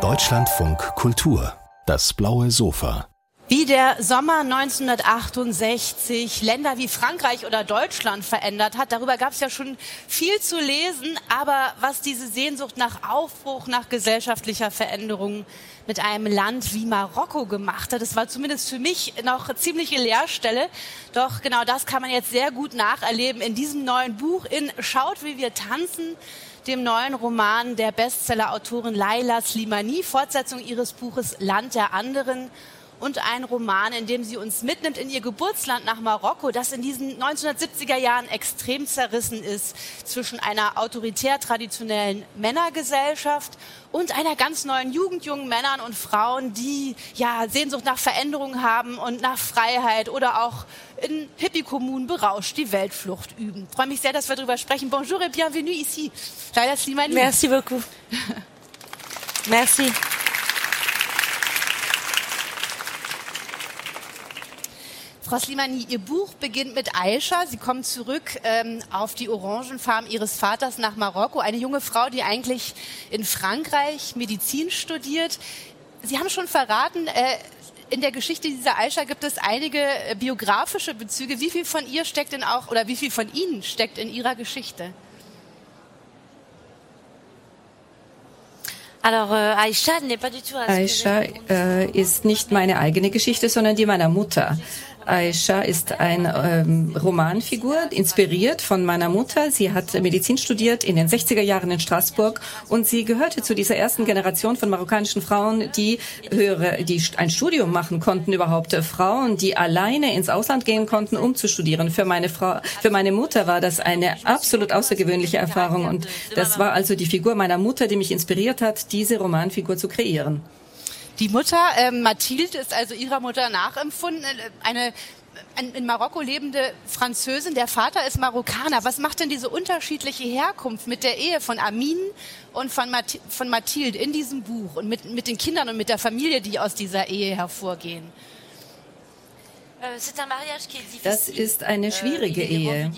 Deutschlandfunk Kultur, das blaue Sofa. Wie der Sommer 1968 Länder wie Frankreich oder Deutschland verändert hat, darüber gab es ja schon viel zu lesen. Aber was diese Sehnsucht nach Aufbruch, nach gesellschaftlicher Veränderung mit einem Land wie Marokko gemacht hat, das war zumindest für mich noch ziemliche Leerstelle. Doch genau das kann man jetzt sehr gut nacherleben in diesem neuen Buch in Schaut, wie wir tanzen dem neuen Roman der Bestseller-Autorin Laila Slimani, Fortsetzung ihres Buches Land der anderen und ein Roman, in dem sie uns mitnimmt in ihr Geburtsland nach Marokko, das in diesen 1970er Jahren extrem zerrissen ist zwischen einer autoritär traditionellen Männergesellschaft und einer ganz neuen Jugend, jungen Männern und Frauen, die ja Sehnsucht nach Veränderung haben und nach Freiheit oder auch in Hippie-Kommunen berauscht die Weltflucht üben. Ich freue mich sehr, dass wir darüber sprechen. Bonjour et bienvenue ici. Laila Slimani. Merci beaucoup. Merci. Frau Slimani, Ihr Buch beginnt mit Aisha. Sie kommt zurück ähm, auf die Orangenfarm Ihres Vaters nach Marokko. Eine junge Frau, die eigentlich in Frankreich Medizin studiert. Sie haben schon verraten, äh, in der Geschichte dieser Aisha gibt es einige äh, biografische Bezüge. Wie viel von ihr steckt denn auch, oder wie viel von Ihnen steckt in Ihrer Geschichte? Euh, Aisha äh, ist nicht meine eigene Geschichte, sondern die meiner Mutter. Aisha ist eine ähm, Romanfigur, inspiriert von meiner Mutter. Sie hat Medizin studiert in den 60er Jahren in Straßburg und sie gehörte zu dieser ersten Generation von marokkanischen Frauen, die höhere, die ein Studium machen konnten überhaupt. Frauen, die alleine ins Ausland gehen konnten, um zu studieren. Für meine Frau, für meine Mutter war das eine absolut außergewöhnliche Erfahrung und das war also die Figur meiner Mutter, die mich inspiriert hat, diese Romanfigur zu kreieren. Die Mutter, äh, Mathilde, ist also ihrer Mutter nachempfunden. Äh, eine in Marokko lebende Französin, der Vater ist Marokkaner. Was macht denn diese unterschiedliche Herkunft mit der Ehe von Amin und von, Math von Mathilde in diesem Buch und mit, mit den Kindern und mit der Familie, die aus dieser Ehe hervorgehen? Euh, das ist eine euh, schwierige Ehe.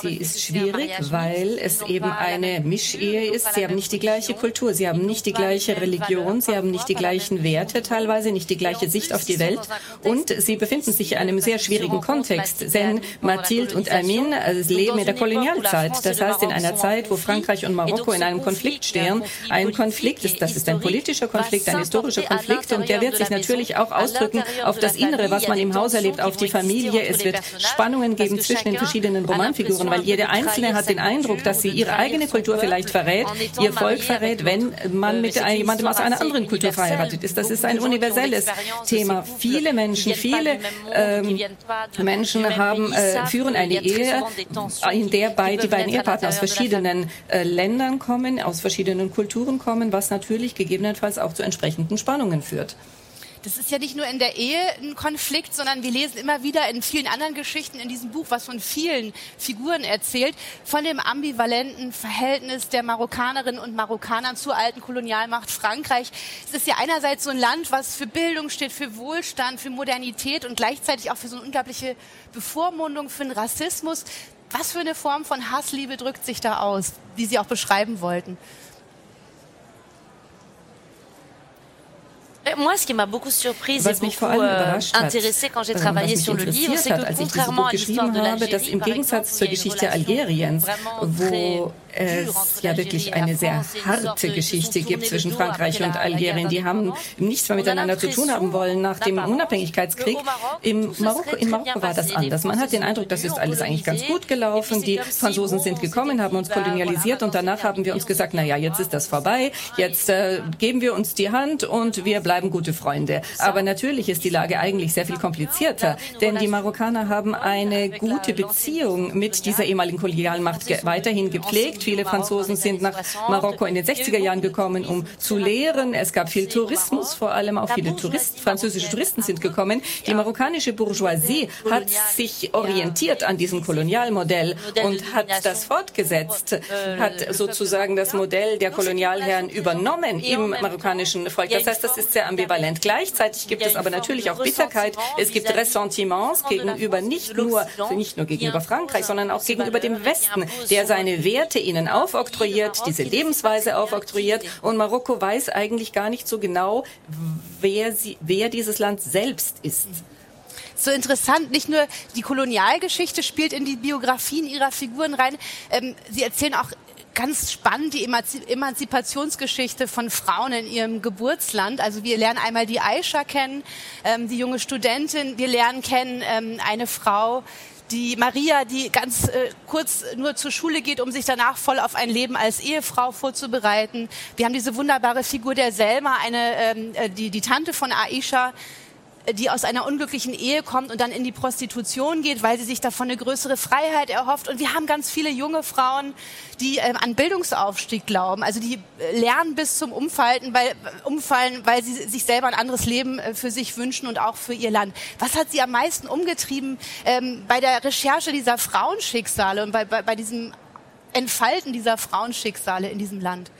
Sie ist schwierig, weil es eben eine Mischehe ist. Sie haben nicht die gleiche Kultur, sie haben nicht die gleiche Religion, sie haben nicht die gleichen Werte teilweise, nicht die gleiche Sicht auf die Welt. Und sie befinden sich in einem sehr schwierigen Kontext, denn Mathilde und Amin äh, leben in der Kolonialzeit. Das heißt, in einer Zeit, wo Frankreich und Marokko in einem Konflikt stehen. Ein Konflikt ist, das ist ein politischer Konflikt, ein historischer Konflikt und der wird sich natürlich auch ausdrücken auf das Innere, was man im Haus erlebt und auf die Familie. Es wird Spannungen geben zwischen den verschiedenen Romanfiguren, weil jede Einzelne hat den Eindruck, dass sie ihre eigene Kultur vielleicht verrät, ihr Volk verrät, wenn man mit jemandem aus einer anderen Kultur verheiratet ist. Das ist ein universelles Thema. Viele Menschen, viele ähm, Menschen haben, äh, führen eine Ehe, in der bei, die beiden Ehepartner aus verschiedenen äh, Ländern kommen, aus verschiedenen Kulturen kommen, was natürlich gegebenenfalls auch zu entsprechenden Spannungen führt. Das ist ja nicht nur in der Ehe ein Konflikt, sondern wir lesen immer wieder in vielen anderen Geschichten in diesem Buch, was von vielen Figuren erzählt, von dem ambivalenten Verhältnis der Marokkanerinnen und Marokkaner zur alten Kolonialmacht Frankreich. Es ist ja einerseits so ein Land, was für Bildung steht, für Wohlstand, für Modernität und gleichzeitig auch für so eine unglaubliche Bevormundung, für den Rassismus. Was für eine Form von Hassliebe drückt sich da aus, die Sie auch beschreiben wollten? Was mich vor allem euh, überrascht hat, quand j'ai travaillé sur le livre, c'est que contrairement à l'histoire de habe, dass im Gegensatz zur Geschichte Algeriens, wo es ja wirklich eine sehr harte Geschichte gibt zwischen Frankreich und Algerien. Die haben nichts mehr miteinander zu tun haben wollen nach dem Unabhängigkeitskrieg. Im Marokko, in Marokko war das anders. Man hat den Eindruck, das ist alles eigentlich ganz gut gelaufen. Die Franzosen sind gekommen, haben uns kolonialisiert und danach haben wir uns gesagt, na ja, jetzt ist das vorbei. Jetzt äh, geben wir uns die Hand und wir bleiben gute Freunde. Aber natürlich ist die Lage eigentlich sehr viel komplizierter, denn die Marokkaner haben eine gute Beziehung mit dieser ehemaligen Kolonialmacht weiterhin gepflegt. Viele Franzosen sind nach Marokko in den 60er Jahren gekommen, um zu lehren. Es gab viel Tourismus, vor allem auch viele Touristen, französische Touristen sind gekommen. Die marokkanische Bourgeoisie hat sich orientiert an diesem Kolonialmodell und hat das fortgesetzt, hat sozusagen das Modell der Kolonialherren übernommen im marokkanischen Volk. Das heißt, das ist sehr ambivalent. Gleichzeitig gibt es aber natürlich auch Bitterkeit. Es gibt Ressentiments gegenüber nicht nur, nicht nur gegenüber Frankreich, sondern auch gegenüber dem Westen, der seine Werte in ihnen aufoktroyiert, diese Lebensweise aufoktroyiert. Und Marokko weiß eigentlich gar nicht so genau, wer, sie, wer dieses Land selbst ist so interessant. Nicht nur die Kolonialgeschichte spielt in die Biografien ihrer Figuren rein. Ähm, sie erzählen auch ganz spannend die Emanzipationsgeschichte von Frauen in ihrem Geburtsland. Also wir lernen einmal die Aisha kennen, ähm, die junge Studentin. Wir lernen kennen ähm, eine Frau, die Maria, die ganz äh, kurz nur zur Schule geht, um sich danach voll auf ein Leben als Ehefrau vorzubereiten. Wir haben diese wunderbare Figur der Selma, eine, ähm, äh, die, die Tante von Aisha, die aus einer unglücklichen Ehe kommt und dann in die Prostitution geht, weil sie sich davon eine größere Freiheit erhofft. Und wir haben ganz viele junge Frauen, die äh, an Bildungsaufstieg glauben, also die äh, lernen bis zum Umfallen, weil, Umfallen, weil sie sich selber ein anderes Leben äh, für sich wünschen und auch für ihr Land. Was hat sie am meisten umgetrieben ähm, bei der Recherche dieser Frauenschicksale und bei, bei, bei diesem Entfalten dieser Frauenschicksale in diesem Land?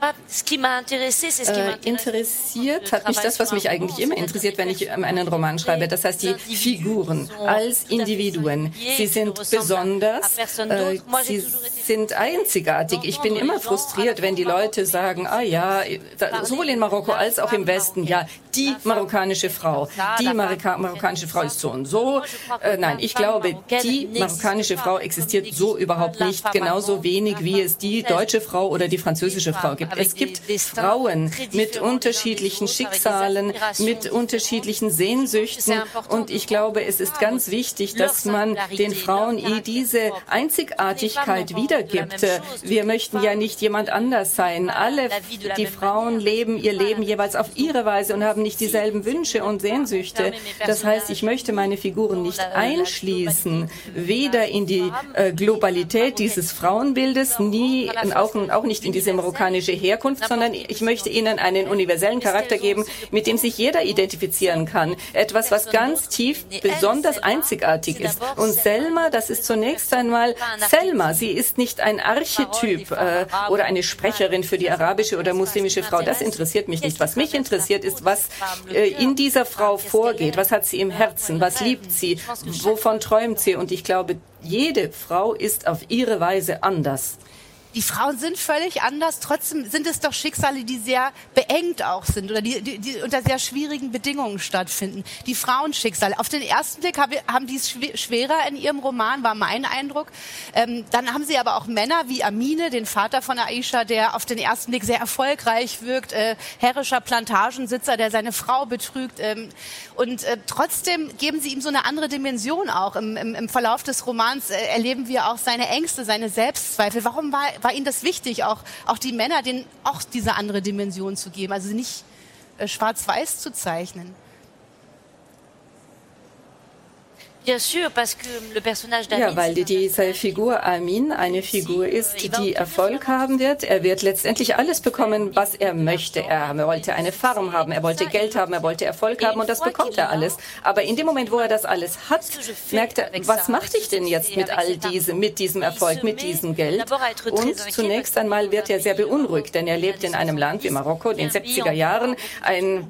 Äh, interessiert hat mich das, was mich eigentlich immer interessiert, wenn ich einen Roman schreibe. Das heißt, die Figuren als Individuen. Sie sind besonders, äh, sie sind einzigartig. Ich bin immer frustriert, wenn die Leute sagen, ah ja, sowohl in Marokko als auch im Westen, ja, die marokkanische Frau, die Marika marokkanische Frau ist so und so. Äh, nein, ich glaube, die marokkanische Frau existiert so überhaupt nicht, genauso wenig wie es die deutsche Frau oder die französische Frau gibt. Es gibt Frauen mit unterschiedlichen Schicksalen, mit unterschiedlichen Sehnsüchten. Und ich glaube, es ist ganz wichtig, dass man den Frauen diese Einzigartigkeit wiedergibt. Wir möchten ja nicht jemand anders sein. Alle die Frauen leben ihr Leben jeweils auf ihre Weise und haben nicht dieselben Wünsche und Sehnsüchte. Das heißt, ich möchte meine Figuren nicht einschließen, weder in die äh, Globalität dieses Frauenbildes, nie, auch, auch nicht in diese marokkanische Herkunft, sondern ich möchte ihnen einen universellen Charakter geben, mit dem sich jeder identifizieren kann. Etwas, was ganz tief besonders einzigartig ist. Und Selma, das ist zunächst einmal Selma. Sie ist nicht ein Archetyp äh, oder eine Sprecherin für die arabische oder muslimische Frau. Das interessiert mich nicht. Was mich interessiert, ist, was äh, in dieser Frau vorgeht. Was hat sie im Herzen? Was liebt sie? Wovon träumt sie? Und ich glaube, jede Frau ist auf ihre Weise anders die Frauen sind völlig anders, trotzdem sind es doch Schicksale, die sehr beengt auch sind oder die, die, die unter sehr schwierigen Bedingungen stattfinden. Die Frauenschicksale. Auf den ersten Blick haben die es schwerer in ihrem Roman, war mein Eindruck. Ähm, dann haben sie aber auch Männer wie Amine, den Vater von Aisha, der auf den ersten Blick sehr erfolgreich wirkt, äh, herrischer Plantagensitzer, der seine Frau betrügt. Ähm, und äh, trotzdem geben sie ihm so eine andere Dimension auch. Im, im, im Verlauf des Romans äh, erleben wir auch seine Ängste, seine Selbstzweifel. Warum war, war war Ihnen das wichtig, auch, auch die Männer denen auch diese andere Dimension zu geben, also nicht äh, schwarz-weiß zu zeichnen? Ja, weil diese Figur Amin eine Figur ist, die Erfolg haben wird. Er wird letztendlich alles bekommen, was er möchte. Er wollte eine Farm haben, er wollte Geld haben, er wollte Erfolg haben und das bekommt er alles. Aber in dem Moment, wo er das alles hat, merkt er, was mache ich denn jetzt mit all diesem, mit diesem Erfolg, mit diesem Geld? Und zunächst einmal wird er sehr beunruhigt, denn er lebt in einem Land wie Marokko, in den 70er Jahren, ein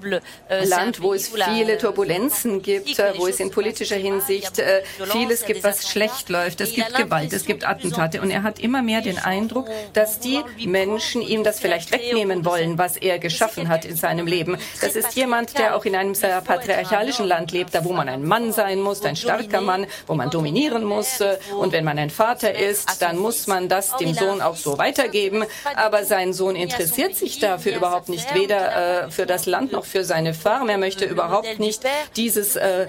Land, wo es viele Turbulenzen gibt, wo es in politischer Hinsicht nicht äh, vieles gibt, was schlecht läuft. Es gibt Gewalt, es gibt Attentate. Und er hat immer mehr den Eindruck, dass die Menschen ihm das vielleicht wegnehmen wollen, was er geschaffen hat in seinem Leben. Das ist jemand, der auch in einem sehr patriarchalischen Land lebt, da wo man ein Mann sein muss, ein starker Mann, wo man dominieren muss. Äh, und wenn man ein Vater ist, dann muss man das dem Sohn auch so weitergeben. Aber sein Sohn interessiert sich dafür überhaupt nicht, weder äh, für das Land noch für seine Farm. Er möchte überhaupt nicht dieses äh,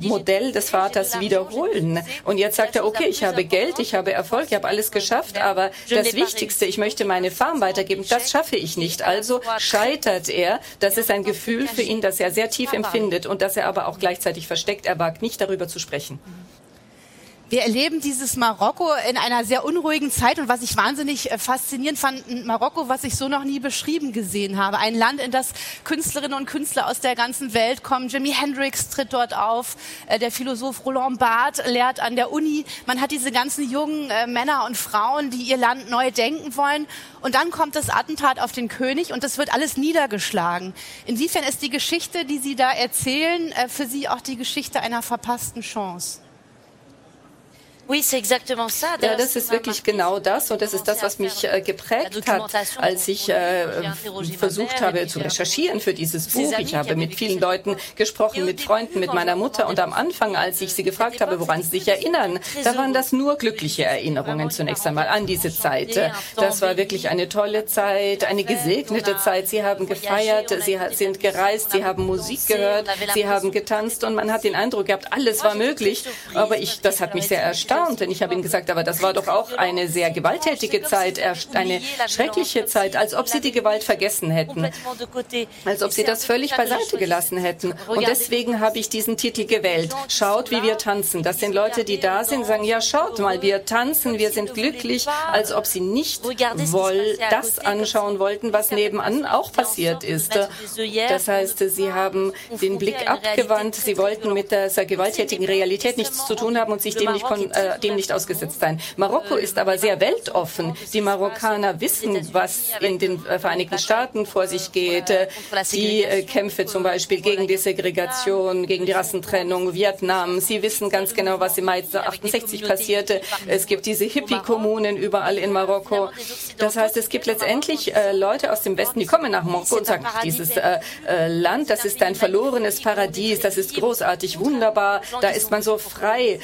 Modell des Vaters wiederholen. Und jetzt sagt er, okay, ich habe Geld, ich habe Erfolg, ich habe alles geschafft, aber das Wichtigste, ich möchte meine Farm weitergeben, das schaffe ich nicht. Also scheitert er. Das ist ein Gefühl für ihn, das er sehr tief empfindet und das er aber auch gleichzeitig versteckt. Er wagt nicht darüber zu sprechen. Wir erleben dieses Marokko in einer sehr unruhigen Zeit und was ich wahnsinnig äh, faszinierend fand, Marokko, was ich so noch nie beschrieben gesehen habe. Ein Land, in das Künstlerinnen und Künstler aus der ganzen Welt kommen. Jimi Hendrix tritt dort auf, äh, der Philosoph Roland Barthes lehrt an der Uni. Man hat diese ganzen jungen äh, Männer und Frauen, die ihr Land neu denken wollen. Und dann kommt das Attentat auf den König und das wird alles niedergeschlagen. Inwiefern ist die Geschichte, die Sie da erzählen, für Sie auch die Geschichte einer verpassten Chance? Ja, das ist wirklich genau das und das ist das, was mich äh, geprägt hat, als ich äh, versucht habe zu recherchieren für dieses Buch. Ich habe mit vielen Leuten gesprochen, mit Freunden, mit meiner Mutter und am Anfang, als ich sie gefragt habe, woran sie sich erinnern, da waren das nur glückliche Erinnerungen zunächst einmal an diese Zeit. Das war wirklich eine tolle Zeit, eine gesegnete Zeit. Sie haben gefeiert, sie sind gereist, sie haben Musik gehört, sie haben getanzt und man hat den Eindruck gehabt, alles war möglich. Aber ich, das hat mich sehr erstaunt erstaunt, denn ich habe ihnen gesagt, aber das war doch auch eine sehr gewalttätige Zeit, eine schreckliche Zeit, als ob sie die Gewalt vergessen hätten, als ob sie das völlig beiseite gelassen hätten. Und deswegen habe ich diesen Titel gewählt. Schaut, wie wir tanzen. Das sind Leute, die da sind, sagen, ja, schaut mal, wir tanzen, wir sind glücklich, als ob sie nicht das anschauen wollten, was nebenan auch passiert ist. Das heißt, sie haben den Blick abgewandt, sie wollten mit dieser gewalttätigen Realität nichts zu tun haben und sich dem nicht äh, dem nicht ausgesetzt sein. Marokko ist aber sehr weltoffen. Die Marokkaner wissen, was in den äh, Vereinigten Staaten vor sich geht. Die äh, Kämpfe zum Beispiel gegen die Segregation, gegen die Rassentrennung, Vietnam. Sie wissen ganz genau, was im Mai 68 passierte. Es gibt diese Hippie-Kommunen überall in Marokko. Das heißt, es gibt letztendlich äh, Leute aus dem Westen, die kommen nach Marokko und sagen, dieses Land, das ist ein verlorenes Paradies, das ist großartig, wunderbar, da ist man so frei,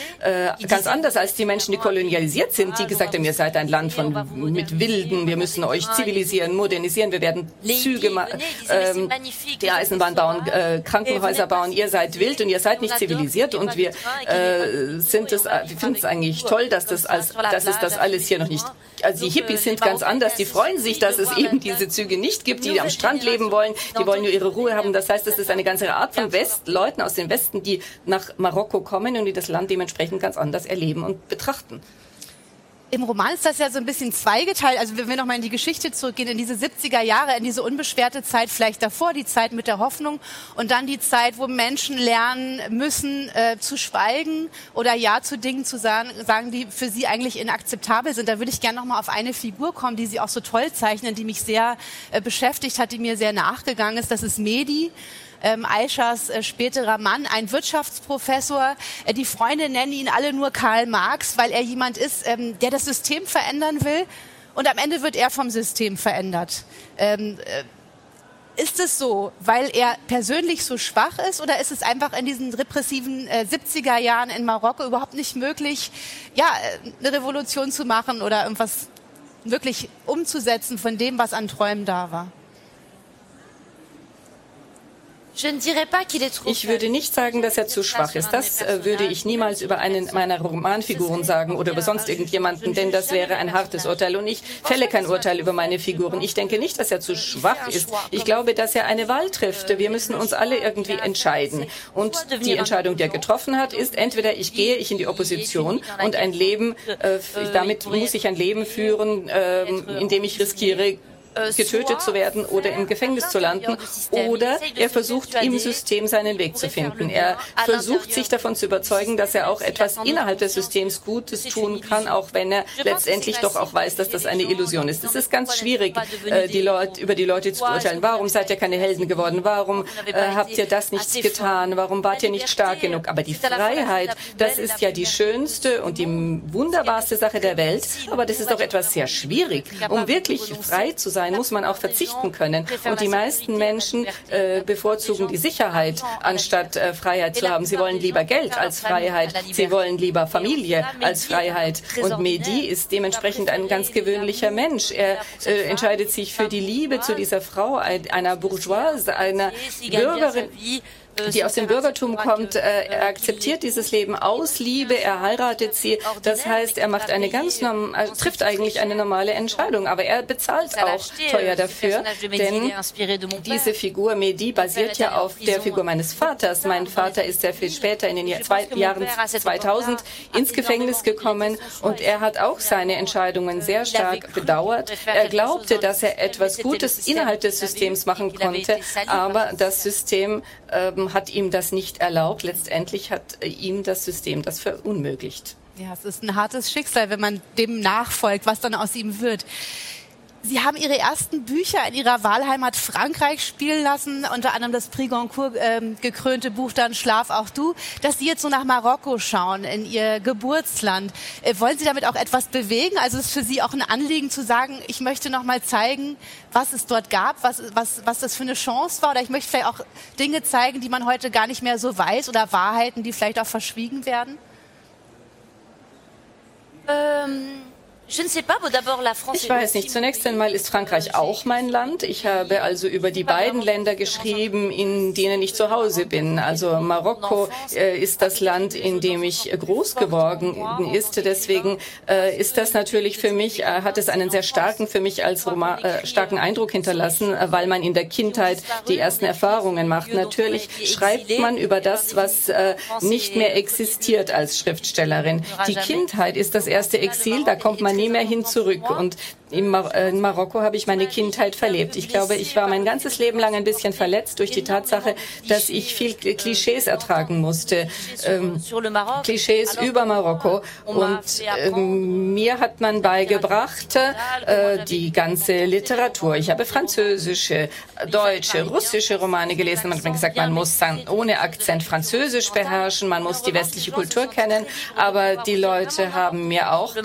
ganz anders anders als die Menschen, die kolonialisiert sind, die gesagt haben, ihr seid ein Land von, mit Wilden, wir müssen euch zivilisieren, modernisieren, wir werden Züge, ähm, die Eisenbahn bauen, äh, Krankenhäuser bauen, ihr seid wild und ihr seid nicht zivilisiert und wir äh, sind es, wir finden es eigentlich toll, dass das als, dass es das alles hier noch nicht, also die Hippies sind ganz anders, die freuen sich, dass es eben diese Züge nicht gibt, die am Strand leben wollen, die wollen nur ihre Ruhe haben. Das heißt, es ist eine ganze Art von West, Leuten aus dem Westen, die nach Marokko kommen und die das Land dementsprechend ganz anders erleben und betrachten. Im Roman ist das ja so ein bisschen zweigeteilt. Also wenn wir nochmal in die Geschichte zurückgehen, in diese 70er Jahre, in diese unbeschwerte Zeit, vielleicht davor, die Zeit mit der Hoffnung und dann die Zeit, wo Menschen lernen müssen, äh, zu schweigen oder Ja zu Dingen zu sagen, sagen, die für sie eigentlich inakzeptabel sind. Da würde ich gerne nochmal auf eine Figur kommen, die Sie auch so toll zeichnen, die mich sehr äh, beschäftigt hat, die mir sehr nachgegangen ist. Das ist Medi ähm, Aishas äh, späterer Mann, ein Wirtschaftsprofessor. Äh, die Freunde nennen ihn alle nur Karl Marx, weil er jemand ist, ähm, der das System verändern will. Und am Ende wird er vom System verändert. Ähm, äh, ist es so, weil er persönlich so schwach ist oder ist es einfach in diesen repressiven äh, 70er Jahren in Marokko überhaupt nicht möglich, ja, äh, eine Revolution zu machen oder irgendwas wirklich umzusetzen von dem, was an Träumen da war? Ich würde nicht sagen, dass er zu schwach ist. Das äh, würde ich niemals über einen meiner Romanfiguren sagen oder über sonst irgendjemanden, denn das wäre ein hartes Urteil. Und ich fälle kein Urteil über meine Figuren. Ich denke nicht, dass er zu schwach ist. Ich glaube, dass er eine Wahl trifft. Wir müssen uns alle irgendwie entscheiden. Und die Entscheidung, die er getroffen hat, ist entweder ich gehe ich in die Opposition und ein Leben, äh, damit muss ich ein Leben führen, äh, in dem ich riskiere, getötet zu werden oder im Gefängnis zu landen. Oder er versucht im System seinen Weg zu finden. Er versucht sich davon zu überzeugen, dass er auch etwas innerhalb des Systems Gutes tun kann, auch wenn er letztendlich doch auch weiß, dass das eine Illusion ist. Es ist ganz schwierig, äh, die Leute, über die Leute zu urteilen. Warum seid ihr keine Helden geworden? Warum äh, habt ihr das nicht getan? Warum wart ihr nicht stark genug? Aber die Freiheit, das ist ja die schönste und die wunderbarste Sache der Welt. Aber das ist doch etwas sehr schwierig. Um wirklich frei zu sein, sein, muss man auch verzichten können. Und die meisten Menschen äh, bevorzugen die Sicherheit, anstatt äh, Freiheit zu haben. Sie wollen lieber Geld als Freiheit. Sie wollen lieber Familie als Freiheit. Und Mehdi ist dementsprechend ein ganz gewöhnlicher Mensch. Er äh, entscheidet sich für die Liebe zu dieser Frau, einer Bourgeoise, einer Bürgerin die aus dem Bürgertum kommt, äh, er akzeptiert dieses Leben aus Liebe, er heiratet sie. Das heißt, er macht eine ganz norm er trifft eigentlich eine normale Entscheidung, aber er bezahlt auch teuer dafür, denn diese Figur Mehdi basiert ja auf der Figur meines Vaters. Mein Vater ist sehr viel später in den Jahr, zwei, Jahren 2000 ins Gefängnis gekommen und er hat auch seine Entscheidungen sehr stark bedauert. Er glaubte, dass er etwas Gutes innerhalb des Systems machen konnte, aber das System ähm, hat ihm das nicht erlaubt. Letztendlich hat äh, ihm das System das verunmöglicht. Ja, es ist ein hartes Schicksal, wenn man dem nachfolgt, was dann aus ihm wird. Sie haben Ihre ersten Bücher in Ihrer Wahlheimat Frankreich spielen lassen, unter anderem das Prix Goncourt äh, gekrönte Buch dann Schlaf auch du, dass Sie jetzt so nach Marokko schauen, in Ihr Geburtsland. Äh, wollen Sie damit auch etwas bewegen? Also ist für Sie auch ein Anliegen zu sagen, ich möchte noch mal zeigen, was es dort gab, was, was, was das für eine Chance war? Oder ich möchte vielleicht auch Dinge zeigen, die man heute gar nicht mehr so weiß oder Wahrheiten, die vielleicht auch verschwiegen werden? Ähm ich weiß nicht. Zunächst einmal ist Frankreich auch mein Land. Ich habe also über die beiden Länder geschrieben, in denen ich zu Hause bin. Also Marokko äh, ist das Land, in dem ich groß geworden ist. Deswegen äh, ist das natürlich für mich, äh, hat es einen sehr starken, für mich als Roma, äh, starken Eindruck hinterlassen, weil man in der Kindheit die ersten Erfahrungen macht. Natürlich schreibt man über das, was äh, nicht mehr existiert als Schriftstellerin. Die Kindheit ist das erste Exil, da kommt man nie mehr hin zurück. Und in, Mar äh, in Marokko habe ich meine Kindheit verlebt. Ich glaube, ich war mein ganzes Leben lang ein bisschen verletzt durch die Tatsache, dass ich viel Klischees ertragen musste. Ähm, Klischees über Marokko. Und ähm, mir hat man beigebracht, äh, die ganze Literatur. Ich habe französische, deutsche, russische Romane gelesen. Man hat mir gesagt, man muss ohne Akzent Französisch beherrschen, man muss die westliche Kultur kennen. Aber die Leute haben mir auch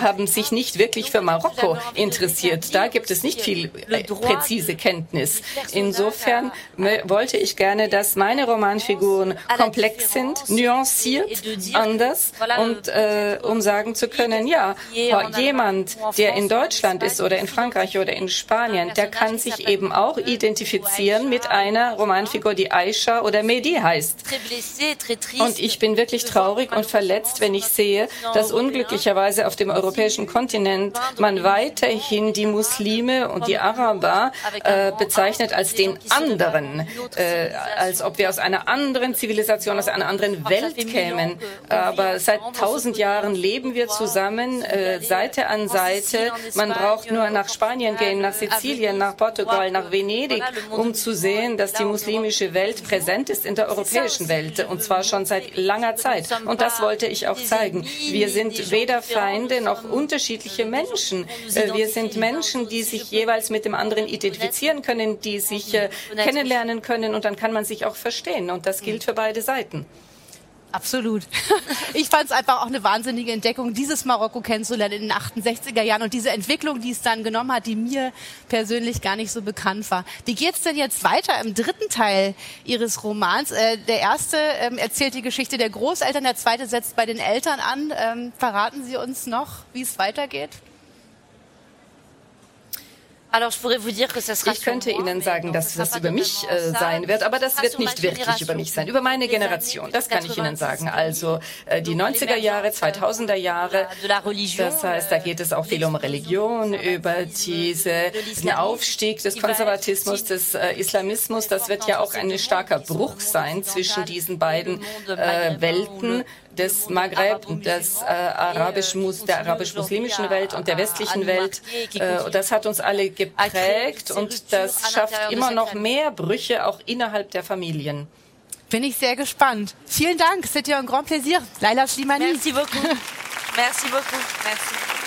haben sich nicht wirklich für Marokko interessiert. Da gibt es nicht viel äh, präzise Kenntnis. Insofern wollte ich gerne, dass meine Romanfiguren komplex sind, nuanciert, anders und äh, um sagen zu können, ja, jemand, der in Deutschland ist oder in Frankreich oder in Spanien, der kann sich eben auch identifizieren mit einer Romanfigur, die Aisha oder Mehdi heißt. Und ich bin wirklich traurig und verletzt, wenn ich sehe, dass unglücklicherweise auf dem europäischen Kontinent man weiterhin die Muslime und die Araber äh, bezeichnet als den anderen, äh, als ob wir aus einer anderen Zivilisation, aus einer anderen Welt kämen. Aber seit tausend Jahren leben wir zusammen, äh, Seite an Seite. Man braucht nur nach Spanien gehen, nach Sizilien, nach Portugal, nach Venedig, um zu sehen, dass die muslimische Welt präsent ist in der europäischen Welt und zwar schon seit langer Zeit. Und das wollte ich auch zeigen. Wir sind weder Feinde noch unterschiedliche Menschen. Äh, wir sind Menschen, die sich jeweils mit dem anderen identifizieren können, die sich äh, kennenlernen können und dann kann man sich auch verstehen. Und das gilt für beide Seiten. Absolut. Ich fand es einfach auch eine wahnsinnige Entdeckung, dieses Marokko kennenzulernen in den 68er Jahren und diese Entwicklung, die es dann genommen hat, die mir persönlich gar nicht so bekannt war. Wie geht's denn jetzt weiter im dritten Teil Ihres Romans? Äh, der erste ähm, erzählt die Geschichte der Großeltern, der zweite setzt bei den Eltern an. Ähm, verraten Sie uns noch, wie es weitergeht? Ich könnte Ihnen sagen, dass das über mich äh, sein wird, aber das wird nicht wirklich über mich sein, über meine Generation. Das kann ich Ihnen sagen. Also äh, die 90er Jahre, 2000er Jahre. Das heißt, da geht es auch viel um Religion, über diese, den Aufstieg des Konservatismus, des äh, Islamismus. Das wird ja auch ein starker Bruch sein zwischen diesen beiden äh, Welten des Maghreb, des äh, arabisch der arabisch-muslimischen Welt und der westlichen Welt. Äh, das hat uns alle geprägt und das schafft immer noch mehr Brüche auch innerhalb der Familien. Bin ich sehr gespannt. Vielen Dank, c'était un grand plaisir. Laila Slimani. Merci beaucoup. Merci beaucoup. Merci.